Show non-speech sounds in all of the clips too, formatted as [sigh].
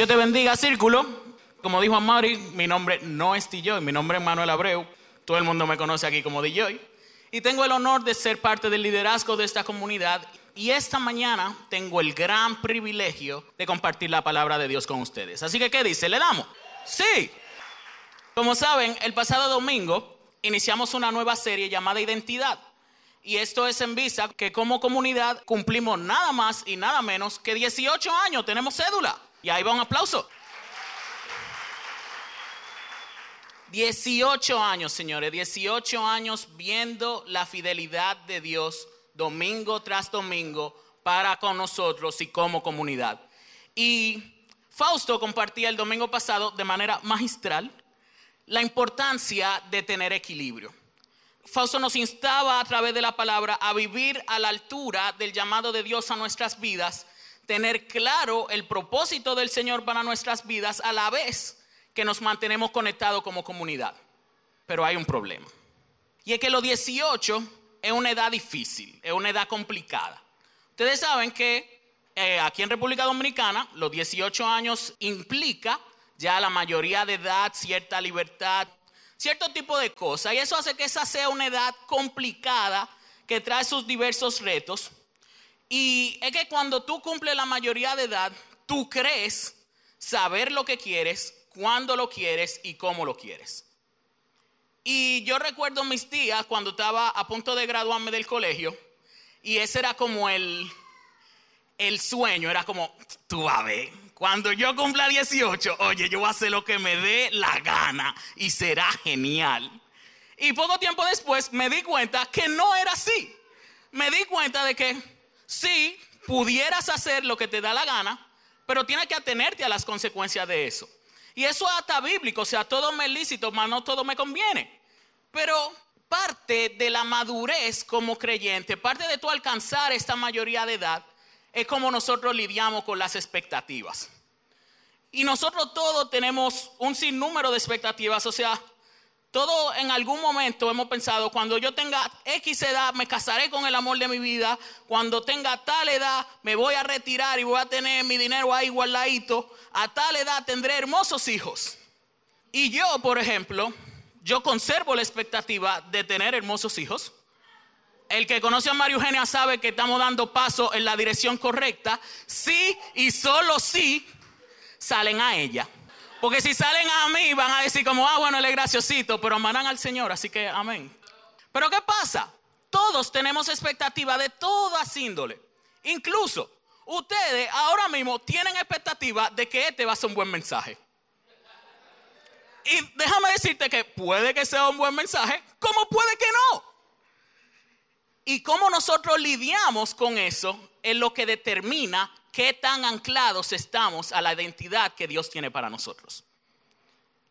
Dios te bendiga, círculo. Como dijo Amari, mi nombre no es DJ, mi nombre es Manuel Abreu. Todo el mundo me conoce aquí como DJ. Y tengo el honor de ser parte del liderazgo de esta comunidad. Y esta mañana tengo el gran privilegio de compartir la palabra de Dios con ustedes. Así que, ¿qué dice? ¿Le damos? Sí. Como saben, el pasado domingo iniciamos una nueva serie llamada Identidad. Y esto es en vista que como comunidad cumplimos nada más y nada menos que 18 años, tenemos cédula. Y ahí va un aplauso. 18 años, señores, 18 años viendo la fidelidad de Dios domingo tras domingo para con nosotros y como comunidad. Y Fausto compartía el domingo pasado de manera magistral la importancia de tener equilibrio. Fausto nos instaba a través de la palabra a vivir a la altura del llamado de Dios a nuestras vidas, tener claro el propósito del Señor para nuestras vidas a la vez que nos mantenemos conectados como comunidad. Pero hay un problema. Y es que los 18 es una edad difícil, es una edad complicada. Ustedes saben que eh, aquí en República Dominicana los 18 años implica ya la mayoría de edad, cierta libertad, cierto tipo de cosas. Y eso hace que esa sea una edad complicada que trae sus diversos retos. Y es que cuando tú cumples la mayoría de edad, tú crees saber lo que quieres, cuándo lo quieres y cómo lo quieres. Y yo recuerdo mis días cuando estaba a punto de graduarme del colegio y ese era como el, el sueño, era como, tú a ver, cuando yo cumpla 18, oye, yo voy a hacer lo que me dé la gana y será genial. Y poco tiempo después me di cuenta que no era así. Me di cuenta de que sí, pudieras hacer lo que te da la gana, pero tienes que atenerte a las consecuencias de eso. Y eso es hasta bíblico, o sea, todo me lícito, mas no todo me conviene. Pero parte de la madurez como creyente, parte de tu alcanzar esta mayoría de edad, es como nosotros lidiamos con las expectativas. Y nosotros todos tenemos un sinnúmero de expectativas, o sea, todo en algún momento hemos pensado, cuando yo tenga X edad me casaré con el amor de mi vida, cuando tenga tal edad me voy a retirar y voy a tener mi dinero ahí guardadito, a tal edad tendré hermosos hijos. Y yo, por ejemplo, yo conservo la expectativa de tener hermosos hijos. El que conoce a María Eugenia sabe que estamos dando paso en la dirección correcta. Sí y solo sí salen a ella. Porque si salen a mí van a decir como, ah, bueno, él es graciosito, pero amarán al Señor, así que amén. Pero ¿qué pasa? Todos tenemos expectativa de todas índole. Incluso ustedes ahora mismo tienen expectativa de que este va a ser un buen mensaje. Y déjame decirte que puede que sea un buen mensaje, como puede que no. Y cómo nosotros lidiamos con eso es lo que determina qué tan anclados estamos a la identidad que Dios tiene para nosotros.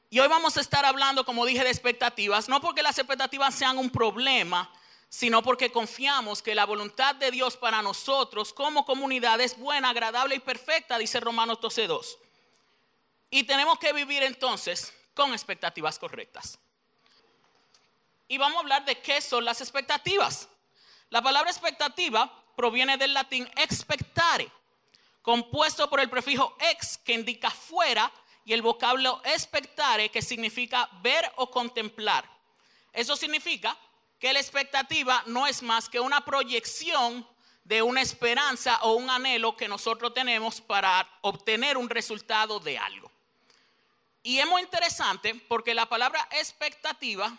Y hoy vamos a estar hablando, como dije, de expectativas, no porque las expectativas sean un problema, sino porque confiamos que la voluntad de Dios para nosotros como comunidad es buena, agradable y perfecta, dice Romanos 12.2. Y tenemos que vivir entonces con expectativas correctas. Y vamos a hablar de qué son las expectativas. La palabra expectativa proviene del latín expectare, compuesto por el prefijo ex que indica fuera y el vocablo expectare que significa ver o contemplar. Eso significa que la expectativa no es más que una proyección de una esperanza o un anhelo que nosotros tenemos para obtener un resultado de algo. Y es muy interesante porque la palabra expectativa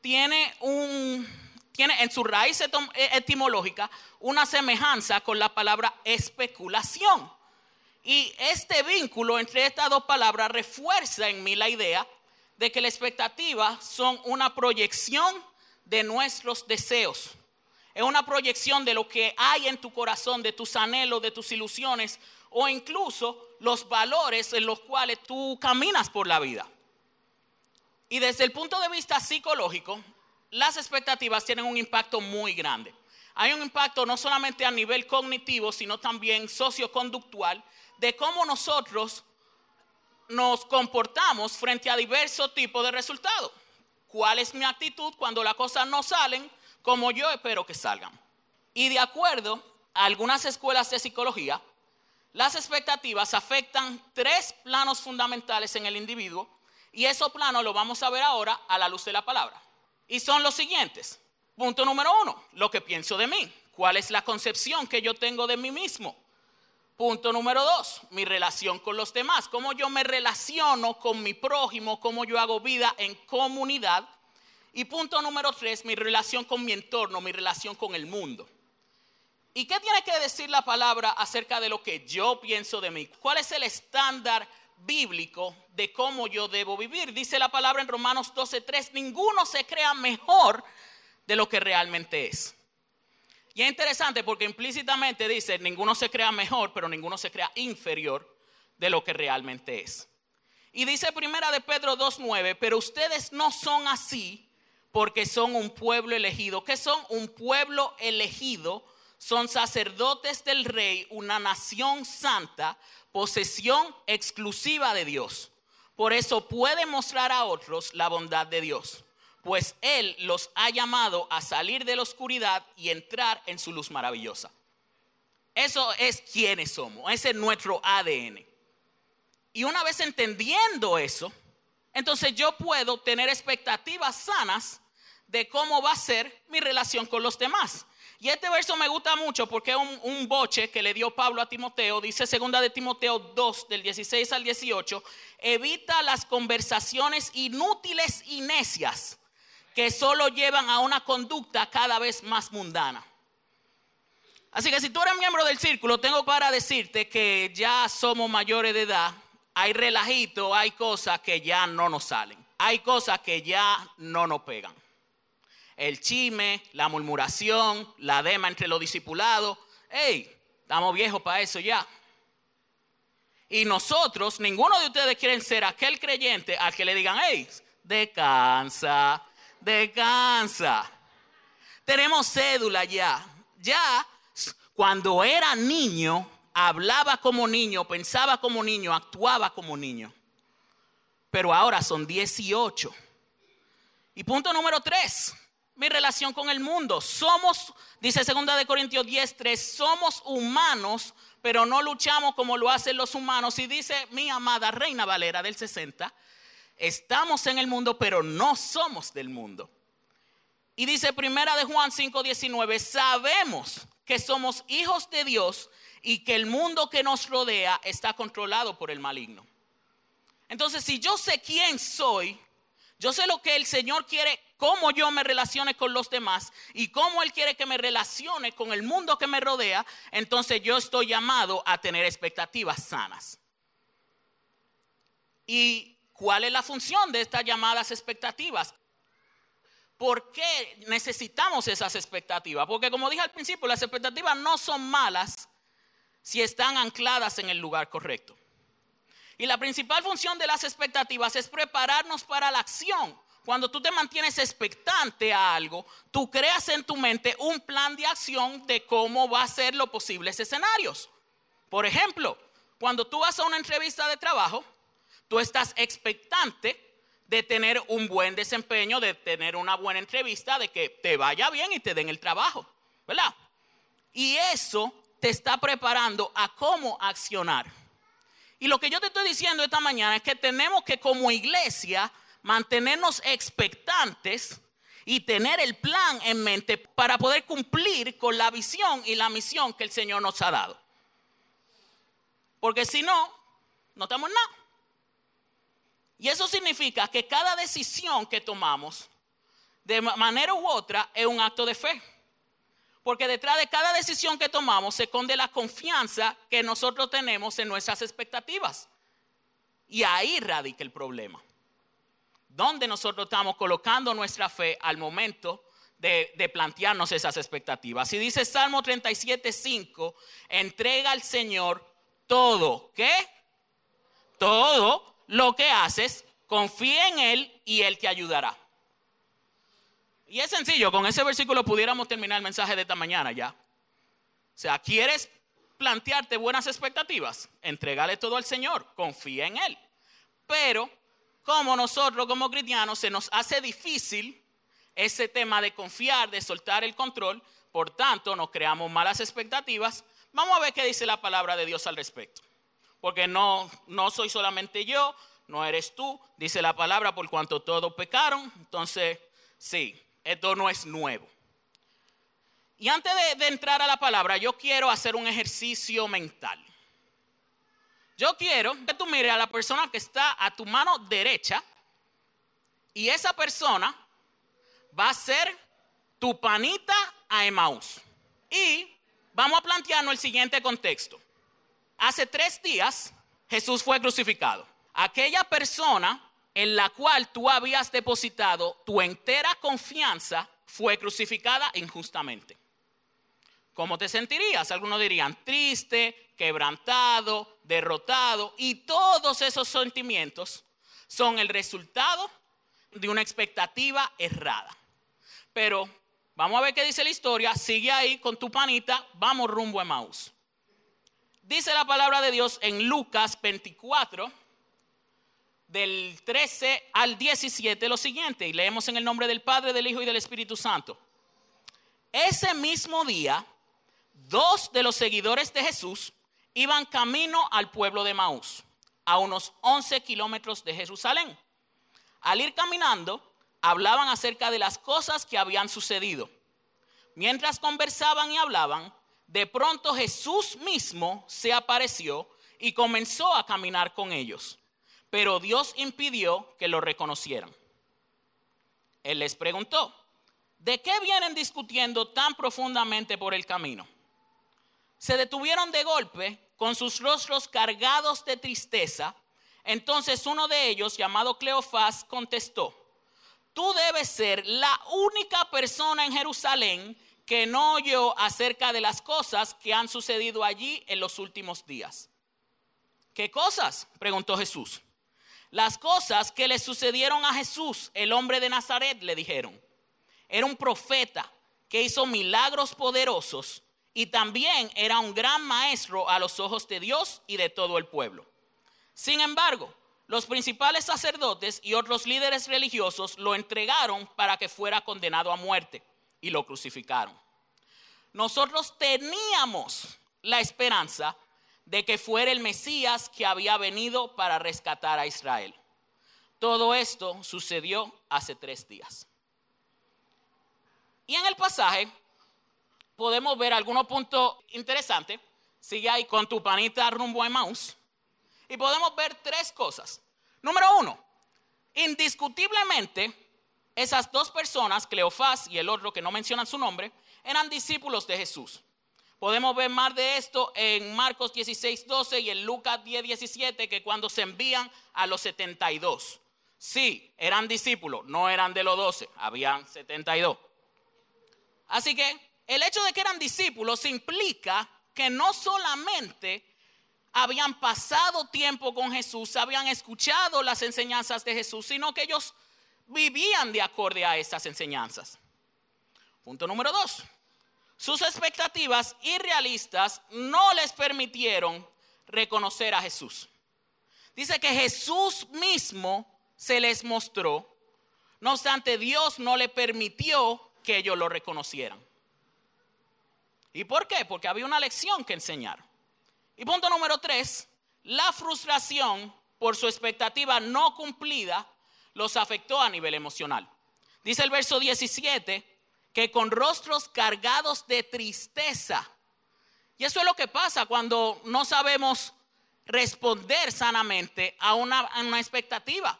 tiene un tiene en su raíz e, etimológica una semejanza con la palabra especulación. Y este vínculo entre estas dos palabras refuerza en mí la idea de que la expectativa son una proyección de nuestros deseos. Es una proyección de lo que hay en tu corazón, de tus anhelos, de tus ilusiones o incluso los valores en los cuales tú caminas por la vida. Y desde el punto de vista psicológico, las expectativas tienen un impacto muy grande. Hay un impacto no solamente a nivel cognitivo, sino también socioconductual, de cómo nosotros nos comportamos frente a diversos tipos de resultados. ¿Cuál es mi actitud cuando las cosas no salen como yo espero que salgan? Y de acuerdo a algunas escuelas de psicología, las expectativas afectan tres planos fundamentales en el individuo y esos planos lo vamos a ver ahora a la luz de la palabra. Y son los siguientes. Punto número uno, lo que pienso de mí. ¿Cuál es la concepción que yo tengo de mí mismo? Punto número dos, mi relación con los demás. Cómo yo me relaciono con mi prójimo, cómo yo hago vida en comunidad. Y punto número tres, mi relación con mi entorno, mi relación con el mundo. ¿Y qué tiene que decir la palabra acerca de lo que yo pienso de mí? ¿Cuál es el estándar bíblico de cómo yo debo vivir? Dice la palabra en Romanos 12:3, ninguno se crea mejor de lo que realmente es. Y es interesante porque implícitamente dice, ninguno se crea mejor, pero ninguno se crea inferior de lo que realmente es. Y dice primera de Pedro 2:9, pero ustedes no son así porque son un pueblo elegido. ¿Qué son? Un pueblo elegido son sacerdotes del rey, una nación santa, posesión exclusiva de Dios. Por eso puede mostrar a otros la bondad de Dios, pues Él los ha llamado a salir de la oscuridad y entrar en su luz maravillosa. Eso es quienes somos, ese es nuestro ADN. Y una vez entendiendo eso, entonces yo puedo tener expectativas sanas de cómo va a ser mi relación con los demás. Y este verso me gusta mucho porque es un, boche que le dio Pablo a Timoteo. Dice segunda de Timoteo 2, del 16 al 18. Evita las conversaciones inútiles y necias que solo llevan a una conducta cada vez más mundana. Así que si tú eres miembro del círculo, tengo para decirte que ya somos mayores de edad. Hay relajito, hay cosas que ya no nos salen. Hay cosas que ya no nos pegan el chisme, la murmuración, la dema entre los discipulados. ¡Ey! Estamos viejos para eso ya. Y nosotros, ninguno de ustedes quieren ser aquel creyente al que le digan, ¡Ey! Descansa, descansa. Tenemos cédula ya. Ya, cuando era niño, hablaba como niño, pensaba como niño, actuaba como niño. Pero ahora son 18. Y punto número 3 mi relación con el mundo. Somos, dice 2 de Corintios 10, 3, somos humanos, pero no luchamos como lo hacen los humanos. Y dice mi amada Reina Valera del 60, estamos en el mundo, pero no somos del mundo. Y dice primera de Juan 5, 19, sabemos que somos hijos de Dios y que el mundo que nos rodea está controlado por el maligno. Entonces, si yo sé quién soy, yo sé lo que el Señor quiere, cómo yo me relacione con los demás y cómo Él quiere que me relacione con el mundo que me rodea. Entonces yo estoy llamado a tener expectativas sanas. ¿Y cuál es la función de estas llamadas expectativas? ¿Por qué necesitamos esas expectativas? Porque como dije al principio, las expectativas no son malas si están ancladas en el lugar correcto. Y la principal función de las expectativas es prepararnos para la acción. Cuando tú te mantienes expectante a algo, tú creas en tu mente un plan de acción de cómo va a ser los posibles escenarios. Por ejemplo, cuando tú vas a una entrevista de trabajo, tú estás expectante de tener un buen desempeño, de tener una buena entrevista, de que te vaya bien y te den el trabajo, ¿verdad? Y eso te está preparando a cómo accionar. Y lo que yo te estoy diciendo esta mañana es que tenemos que como iglesia mantenernos expectantes y tener el plan en mente para poder cumplir con la visión y la misión que el Señor nos ha dado. Porque si no, no estamos nada. Y eso significa que cada decisión que tomamos, de manera u otra, es un acto de fe. Porque detrás de cada decisión que tomamos se esconde la confianza que nosotros tenemos en nuestras expectativas. Y ahí radica el problema. ¿Dónde nosotros estamos colocando nuestra fe al momento de, plantearnos esas expectativas? Y dice Salmo 37, 5, entrega al Señor todo, ¿qué? Todo lo que haces, confía en Él y Él te ayudará. Y es sencillo, con ese versículo pudiéramos terminar el mensaje de esta mañana ya. O sea, ¿quieres plantearte buenas expectativas? Entregale todo al Señor, confía en Él. Pero, como nosotros como cristianos se nos hace difícil ese tema de confiar, de soltar el control, por tanto nos creamos malas expectativas, Vamos a ver qué dice la palabra de Dios al respecto. Porque no, no soy solamente yo, no eres tú, dice la palabra, por cuanto todos pecaron. Entonces, sí, esto no es nuevo. Y antes de, de entrar a la palabra, yo quiero hacer un ejercicio mental. Yo quiero que tú mires a la persona que está a tu mano derecha y esa persona va a ser tu panita a Emaús. Y vamos a plantearnos el siguiente contexto. Hace tres días Jesús fue crucificado. Aquella persona en la cual tú habías depositado tu entera confianza fue crucificada injustamente. ¿Cómo te sentirías? Algunos dirían triste, quebrantado, derrotado. Y todos esos sentimientos son el resultado de una expectativa errada. Pero vamos a ver qué dice la historia. Sigue ahí con tu panita. Vamos rumbo a Maús. Dice la palabra de Dios en Lucas 24, del 13 al 17, lo siguiente. Y leemos en el nombre del Padre, del Hijo y del Espíritu Santo. Ese mismo día dos de los seguidores de Jesús iban camino al pueblo de Maús, a unos 11 kilómetros de Jerusalén. Al ir caminando, hablaban acerca de las cosas que habían sucedido. Mientras conversaban y hablaban, de pronto Jesús mismo se apareció y comenzó a caminar con ellos, pero Dios impidió que lo reconocieran. Él les preguntó, ¿de qué vienen discutiendo tan profundamente por el camino? se detuvieron de golpe con sus rostros cargados de tristeza. Entonces uno de ellos, llamado Cleofás, contestó, tú debes ser la única persona en Jerusalén que no oyó acerca de las cosas que han sucedido allí en los últimos días. ¿Qué cosas? preguntó Jesús. Las cosas que le sucedieron a Jesús, el hombre de Nazaret, le dijeron. Era un profeta que hizo milagros poderosos y también era un gran maestro a los ojos de Dios y de todo el pueblo. Sin embargo, los principales sacerdotes y otros líderes religiosos lo entregaron para que fuera condenado a muerte y lo crucificaron. Nosotros teníamos la esperanza de que fuera el Mesías que había venido para rescatar a Israel. Todo esto sucedió hace tres días. Y en el pasaje podemos ver algunos puntos interesantes. Sigue ahí con tu panita rumbo a mouse. Y podemos ver tres cosas. Número uno, indiscutiblemente, esas dos personas, Cleofás y el otro que no mencionan su nombre, eran discípulos de Jesús. Podemos ver más de esto en Marcos 16, 12 y en Lucas 10, 17, que cuando se envían a los 72. Sí, eran discípulos, no eran de los 12, habían 72. Así que el hecho de que eran discípulos implica que no solamente habían pasado tiempo con Jesús, habían escuchado las enseñanzas de Jesús, sino que ellos vivían de acorde a esas enseñanzas. Punto número dos. Sus expectativas irrealistas no les permitieron reconocer a Jesús. Dice que Jesús mismo se les mostró, no obstante Dios no le permitió que ellos lo reconocieran. ¿Y por qué? Porque había una lección que enseñar. Y punto número tres, la frustración por su expectativa no cumplida los afectó a nivel emocional. Dice el verso 17 que con rostros cargados de tristeza. Y eso es lo que pasa cuando no sabemos responder sanamente a una, expectativa.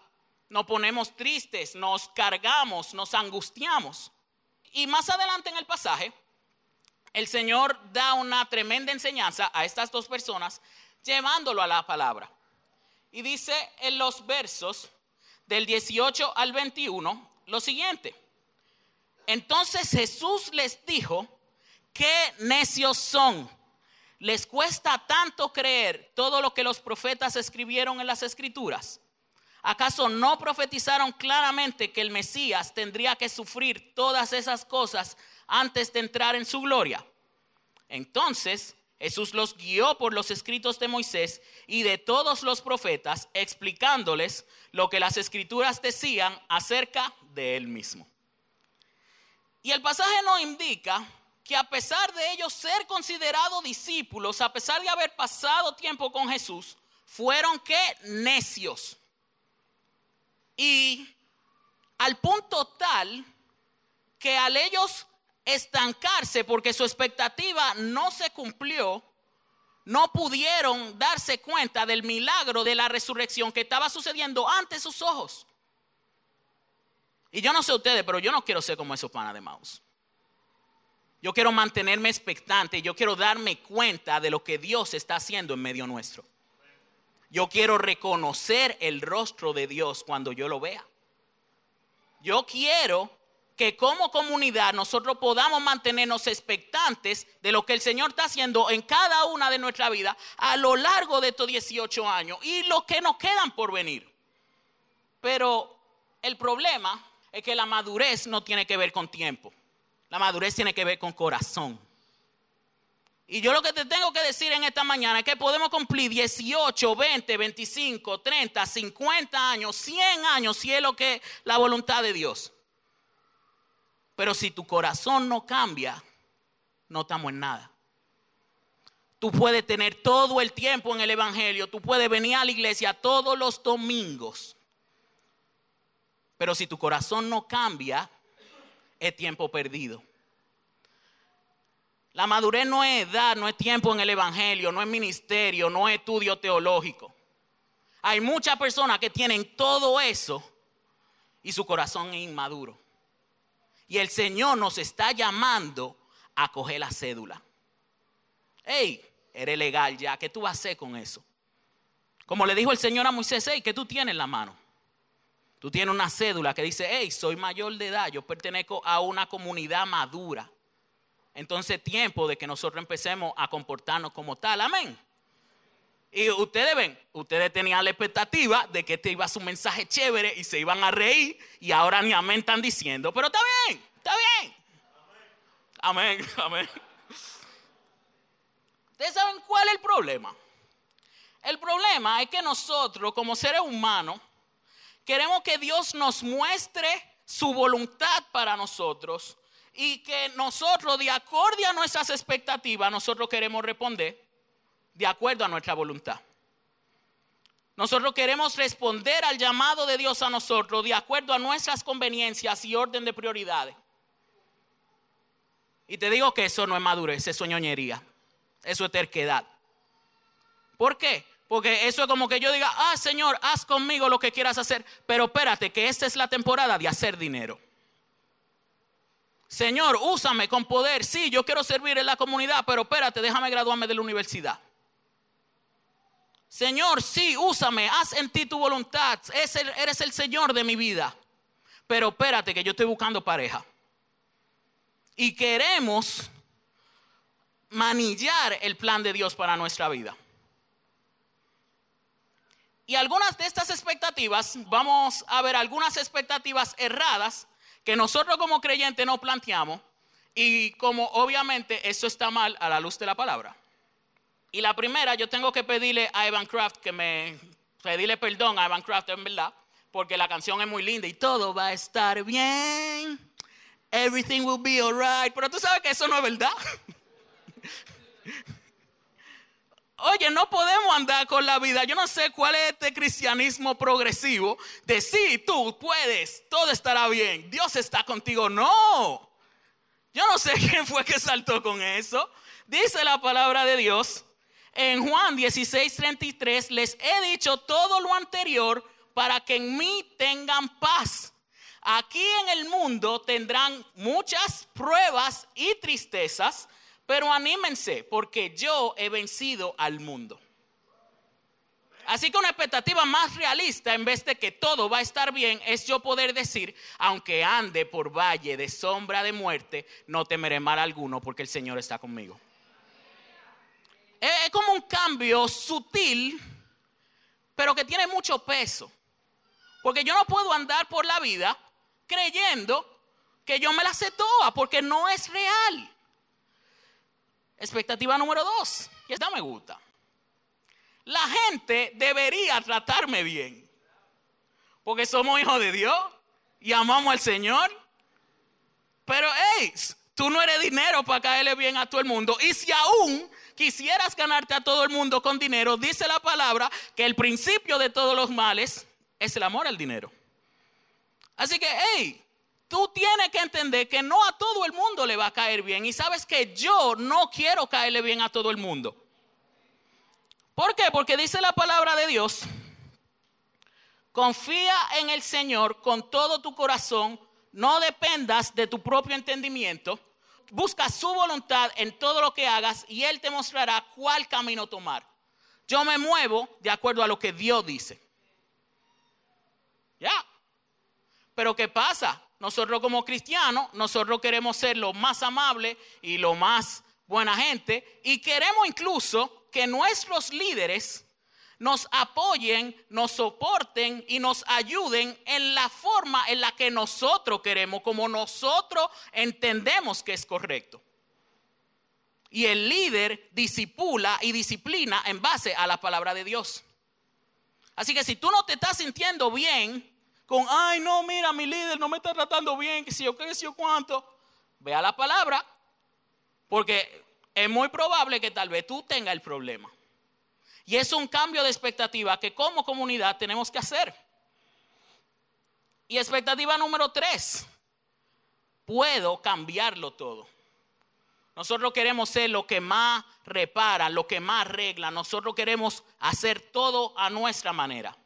Nos ponemos tristes, nos cargamos, nos angustiamos. Y más adelante en el pasaje, el Señor da una tremenda enseñanza a estas dos personas llevándolo a la palabra. Y dice en los versos del 18 al 21 lo siguiente. Entonces Jesús les dijo, qué necios son. Les cuesta tanto creer todo lo que los profetas escribieron en las escrituras. ¿Acaso no profetizaron claramente que el Mesías tendría que sufrir todas esas cosas antes de entrar en su gloria. Entonces Jesús los guió por los escritos de Moisés y de todos los profetas, explicándoles lo que las escrituras decían acerca de él mismo. Y el pasaje no indica que a pesar de ellos ser considerados discípulos, a pesar de haber pasado tiempo con Jesús, fueron que necios. Y al punto tal que al ellos estancarse porque su expectativa no se cumplió, no pudieron darse cuenta del milagro de la resurrección que estaba sucediendo ante sus ojos. Y yo no sé ustedes, pero yo no quiero ser como esos panas de Maus. Yo quiero mantenerme expectante, yo quiero darme cuenta de lo que Dios está haciendo en medio nuestro. Yo quiero reconocer el rostro de Dios cuando yo lo vea. Yo quiero que como comunidad nosotros podamos mantenernos expectantes de lo que el Señor está haciendo en cada una de nuestras vidas a lo largo de estos 18 años y lo que nos quedan por venir. Pero el problema es que la madurez no tiene que ver con tiempo. La madurez tiene que ver con corazón. Y yo lo que te tengo que decir en esta mañana es que podemos cumplir 18, 20, 25, 30, 50 años, 100 años, si es lo que es la voluntad de Dios. Pero si tu corazón no cambia, no estamos en nada. Tú puedes tener todo el tiempo en el Evangelio, tú puedes venir a la iglesia todos los domingos. Pero si tu corazón no cambia, es tiempo perdido. La madurez no es edad, no es tiempo en el Evangelio, no es ministerio, no es estudio teológico. Hay muchas personas que tienen todo eso y su corazón es inmaduro. Y el Señor nos está llamando a coger la cédula. Hey, eres legal ya, ¿qué tú vas a hacer con eso? Como le dijo el Señor a Moisés, hey, ¿qué tú tienes en la mano? Tú tienes una cédula que dice, hey, soy mayor de edad, yo pertenezco a una comunidad madura. Entonces tiempo de que nosotros empecemos a comportarnos como tal, amén. Y ustedes ven, ustedes tenían la expectativa de que este iba a su mensaje chévere y se iban a reír y ahora ni amén están diciendo, pero está bien, está bien. Amén, [laughs] amén. ¿Ustedes saben cuál es el problema? El problema es que nosotros como seres humanos Queremos que Dios nos muestre su voluntad para nosotros y que nosotros, de acuerdo a nuestras expectativas, nosotros queremos responder de acuerdo a nuestra voluntad. Nosotros queremos responder al llamado de Dios a nosotros de acuerdo a nuestras conveniencias y orden de prioridades. Y te digo que eso no es madurez, eso es ñoñería, eso es terquedad. ¿Por qué? Porque eso es como que yo diga, ah, Señor, haz conmigo lo que quieras hacer, pero espérate, que esta es la temporada de hacer dinero. Señor, úsame con poder. Sí, yo quiero servir en la comunidad, pero espérate, déjame graduarme de la universidad. Señor, sí, úsame, haz en ti tu voluntad. eres el Señor de mi vida. Pero espérate, que yo estoy buscando pareja. Y queremos manillar el plan de Dios para nuestra vida. Y algunas de estas expectativas, vamos a ver algunas expectativas erradas que nosotros como creyentes no planteamos y como obviamente eso está mal a la luz de la palabra. Y la primera, yo tengo que pedirle a Evan Craft que me pedirle perdón a Evan Craft en verdad, porque la canción es muy linda y todo va a estar bien. Everything will be alright, pero tú sabes que eso no es verdad. [laughs] Oye, no podemos andar con la vida. Yo no sé cuál es este cristianismo progresivo de sí, tú puedes, todo estará bien, Dios está contigo. No, yo no sé [laughs] quién fue que saltó con eso. Dice la palabra de Dios en Juan 16:33, les he dicho todo lo anterior para que en mí tengan paz. Aquí en el mundo tendrán muchas pruebas y tristezas pero anímense, porque yo he vencido al mundo. Así que una expectativa más realista, en vez de que todo va a estar bien, es yo poder decir, aunque ande por valle de sombra de muerte, no temeré mal alguno, porque el Señor está conmigo. Es como un cambio sutil, pero que tiene mucho peso. Porque yo no puedo andar por la vida creyendo que yo me la sé toda, porque no es real. Expectativa número dos, y esta me gusta. La gente debería tratarme bien, porque somos hijos de Dios y amamos al Señor. Pero, hey, tú no eres dinero para caerle bien a todo el mundo. Y si aún quisieras ganarte a todo el mundo con dinero, dice la palabra que el principio de todos los males es el amor al dinero. Así que, hey, tú tienes que entender que no a todo el mundo le va a caer bien. Y sabes que yo no quiero caerle bien a todo el mundo. ¿Por qué? Porque dice la palabra de Dios, confía en el Señor con todo tu corazón, no dependas de tu propio entendimiento, busca su voluntad en todo lo que hagas y Él te mostrará cuál camino tomar. Yo me muevo de acuerdo a lo que Dios dice. Ya. Pero ¿qué pasa? Nosotros como cristianos, nosotros queremos ser lo más amable y lo más buena gente y queremos incluso que nuestros líderes nos apoyen, nos soporten y nos ayuden en la forma en la que nosotros queremos, como nosotros entendemos que es correcto. Y el líder disipula y disciplina en base a la palabra de Dios. Así que si tú no te estás sintiendo bien, con, ay, no, mira, mi líder no me está tratando bien, que si yo qué, que si yo cuánto. Vea la palabra, porque es muy probable que tal vez tú tengas el problema. Y es un cambio de expectativa que como comunidad tenemos que hacer. Y expectativa número tres, puedo cambiarlo todo. Nosotros queremos ser lo que más repara, lo que más arregla. Nosotros queremos hacer todo a nuestra manera.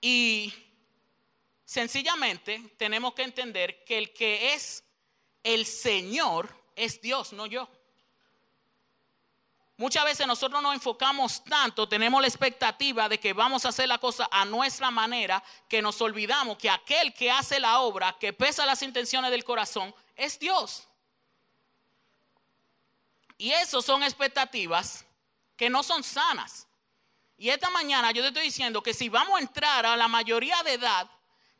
Y Sencillamente tenemos que entender que el que es el Señor es Dios, no yo. Muchas veces nosotros nos enfocamos tanto, tenemos la expectativa de que vamos a hacer la cosa a nuestra manera, que nos olvidamos que aquel que hace la obra, que pesa las intenciones del corazón, es Dios. Y eso son expectativas que no son sanas. Y esta mañana yo te estoy diciendo que si vamos a entrar a la mayoría de edad,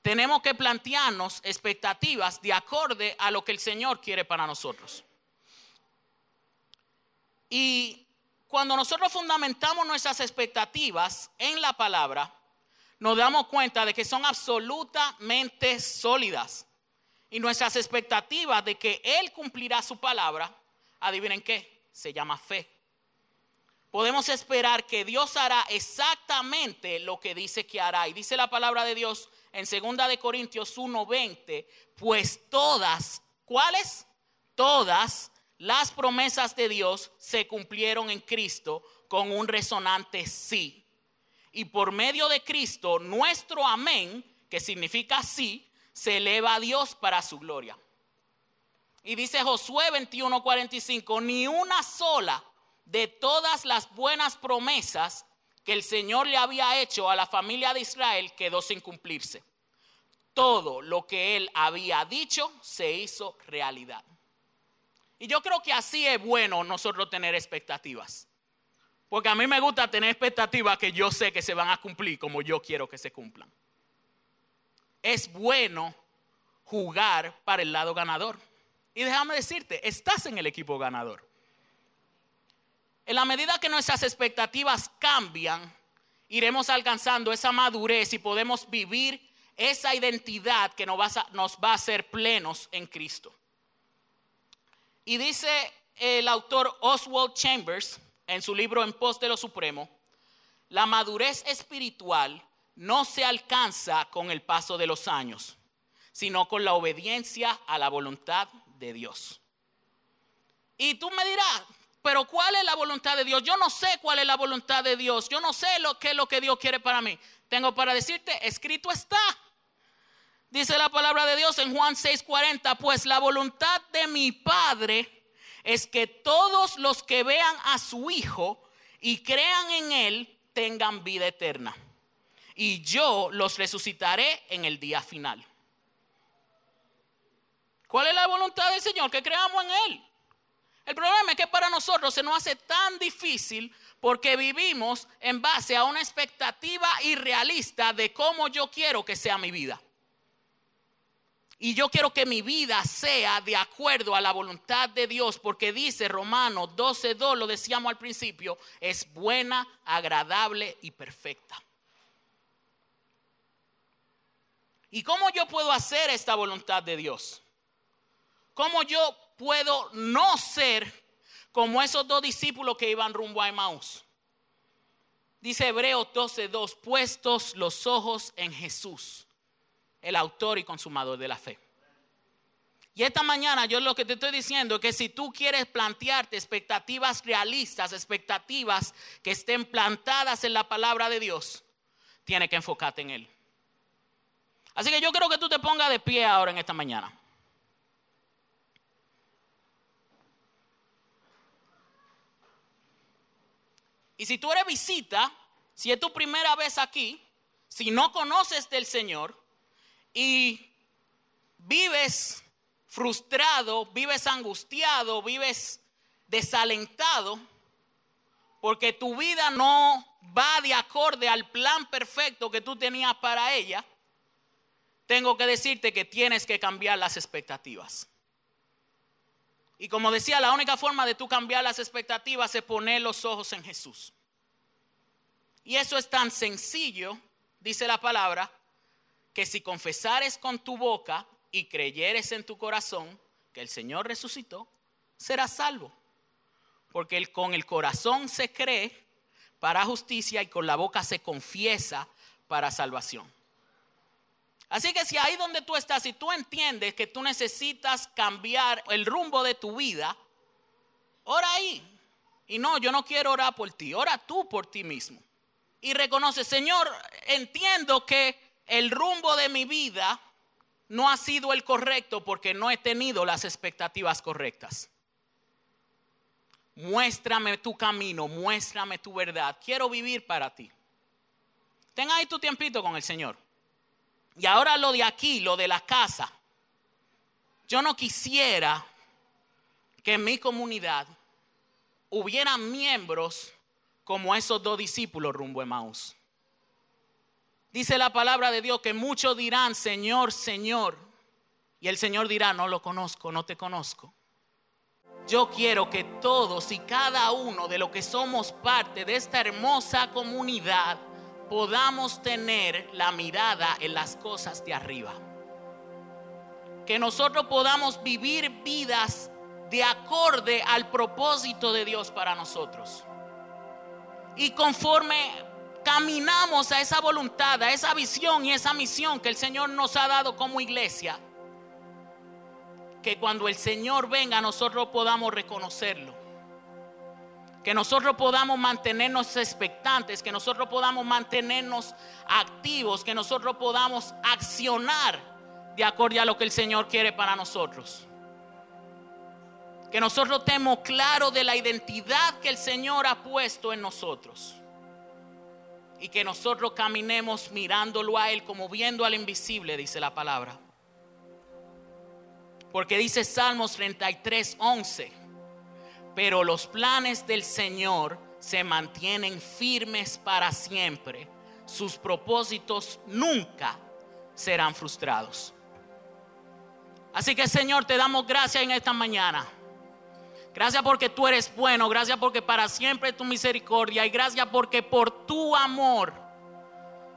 tenemos que plantearnos expectativas de acorde a lo que el Señor quiere para nosotros. Y cuando nosotros fundamentamos nuestras expectativas en la palabra, nos damos cuenta de que son absolutamente sólidas. Y nuestras expectativas de que Él cumplirá su palabra, adivinen qué, se llama fe. Podemos esperar que Dios hará exactamente lo que dice que hará. Y dice la palabra de Dios en 2 de Corintios 1:20, pues todas, ¿cuáles? Todas las promesas de Dios se cumplieron en Cristo con un resonante sí. Y por medio de Cristo, nuestro amén, que significa sí, se eleva a Dios para su gloria. Y dice Josué 21:45, ni una sola de todas las buenas promesas que el Señor le había hecho a la familia de Israel quedó sin cumplirse. Todo lo que él había dicho se hizo realidad. Y yo creo que así es bueno nosotros tener expectativas. Porque a mí me gusta tener expectativas que yo sé que se van a cumplir como yo quiero que se cumplan. Es bueno jugar para el lado ganador. Y déjame decirte, estás en el equipo ganador. En la medida que nuestras expectativas cambian, iremos alcanzando esa madurez y podemos vivir esa identidad que nos va, a, nos va a hacer plenos en Cristo. Y dice el autor Oswald Chambers en su libro En pos de lo supremo, la madurez espiritual no se alcanza con el paso de los años, sino con la obediencia a la voluntad de Dios. Y tú me dirás, pero ¿cuál es la voluntad de Dios? Yo no sé cuál es la voluntad de Dios. Yo no sé lo que es lo que Dios quiere para mí. Tengo para decirte, escrito está. Dice la palabra de Dios en Juan 6:40, pues la voluntad de mi Padre es que todos los que vean a su Hijo y crean en Él tengan vida eterna. Y yo los resucitaré en el día final. ¿Cuál es la voluntad del Señor? Que creamos en Él. El problema es que para nosotros se nos hace tan difícil porque vivimos en base a una expectativa irrealista de cómo yo quiero que sea mi vida. Y yo quiero que mi vida sea de acuerdo a la voluntad de Dios, porque dice Romanos 12:2, lo decíamos al principio, es buena, agradable y perfecta. ¿Y cómo yo puedo hacer esta voluntad de Dios? ¿cómo yo puedo no ser como esos dos discípulos que iban rumbo a Emmaus? Dice Hebreos 12:2, puestos los ojos en Jesús, el autor y consumador de la fe. Y esta mañana yo lo que te estoy diciendo es que si tú quieres plantearte expectativas realistas, expectativas que estén plantadas en la palabra de Dios, tienes que enfocarte en Él. Así que yo creo que tú te pongas de pie ahora en esta mañana. Y si tú eres visita, si es tu primera vez aquí, si no conoces del Señor y vives frustrado, vives angustiado, vives desalentado, porque tu vida no va de acorde al plan perfecto que tú tenías para ella, tengo que decirte que tienes que cambiar las expectativas. Y como decía, la única forma de tú cambiar las expectativas es poner los ojos en Jesús. Y eso es tan sencillo, dice la palabra, que si confesares con tu boca y creyeres en tu corazón que el Señor resucitó, serás salvo. Porque con el corazón se cree para justicia y con la boca se confiesa para salvación. Así que si ahí donde tú estás, si tú entiendes que tú necesitas cambiar el rumbo de tu vida, ora ahí. Y no, yo no quiero orar por ti, ora tú por ti mismo. Y reconoce, Señor, entiendo que el rumbo de mi vida no ha sido el correcto porque no he tenido las expectativas correctas. Muéstrame tu camino, muéstrame tu verdad. Quiero vivir para ti. Ten ahí tu tiempito con el Señor. Y ahora lo de aquí, lo de la casa. Yo no quisiera que en mi comunidad hubiera miembros como esos dos discípulos rumbo a Maús. Dice la palabra de Dios que muchos dirán, Señor, Señor. Y el Señor dirá, no lo conozco, no te conozco. Yo quiero que todos y cada uno de los que somos parte de esta hermosa comunidad podamos tener la mirada en las cosas de arriba. Que nosotros podamos vivir vidas de acorde al propósito de Dios para nosotros. Y conforme caminamos a esa voluntad, a esa visión y esa misión que el Señor nos ha dado como iglesia, que cuando el Señor venga nosotros podamos reconocerlo. Que nosotros podamos mantenernos expectantes, que nosotros podamos mantenernos activos, que nosotros podamos accionar de acuerdo a lo que el Señor quiere para nosotros. Que nosotros tengamos claro de la identidad que el Señor ha puesto en nosotros y que nosotros caminemos mirándolo a Él como viendo al invisible, dice la palabra. Porque dice Salmos 33, 11, pero los planes del Señor se mantienen firmes para siempre, sus propósitos nunca serán frustrados. Así que Señor, te damos gracias en esta mañana. Gracias porque tú eres bueno, gracias porque para siempre tu misericordia y gracias porque por tu amor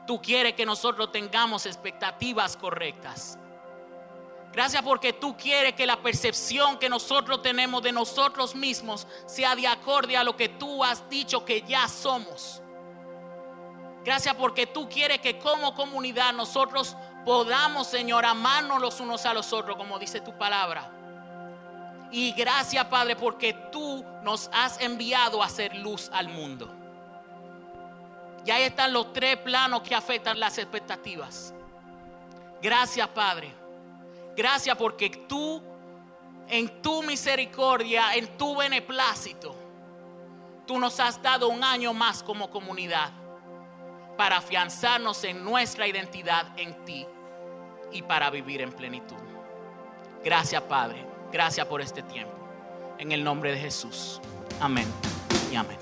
tú quieres que nosotros tengamos expectativas correctas. Gracias porque tú quieres que la percepción que nosotros tenemos de nosotros mismos sea de acorde a lo que tú has dicho que ya somos. Gracias porque tú quieres que como comunidad nosotros podamos, Señor, amarnos los unos a los otros, como dice tu palabra. Y gracias, Padre, porque tú nos has enviado a hacer luz al mundo. Y ahí están los tres planos que afectan las expectativas. Gracias, Padre. Gracias porque tú, en tu misericordia, en tu beneplácito, tú nos has dado un año más como comunidad para afianzarnos en nuestra identidad en ti y para vivir en plenitud. Gracias, Padre. Gracias por este tiempo. En el nombre de Jesús. Amén y amén.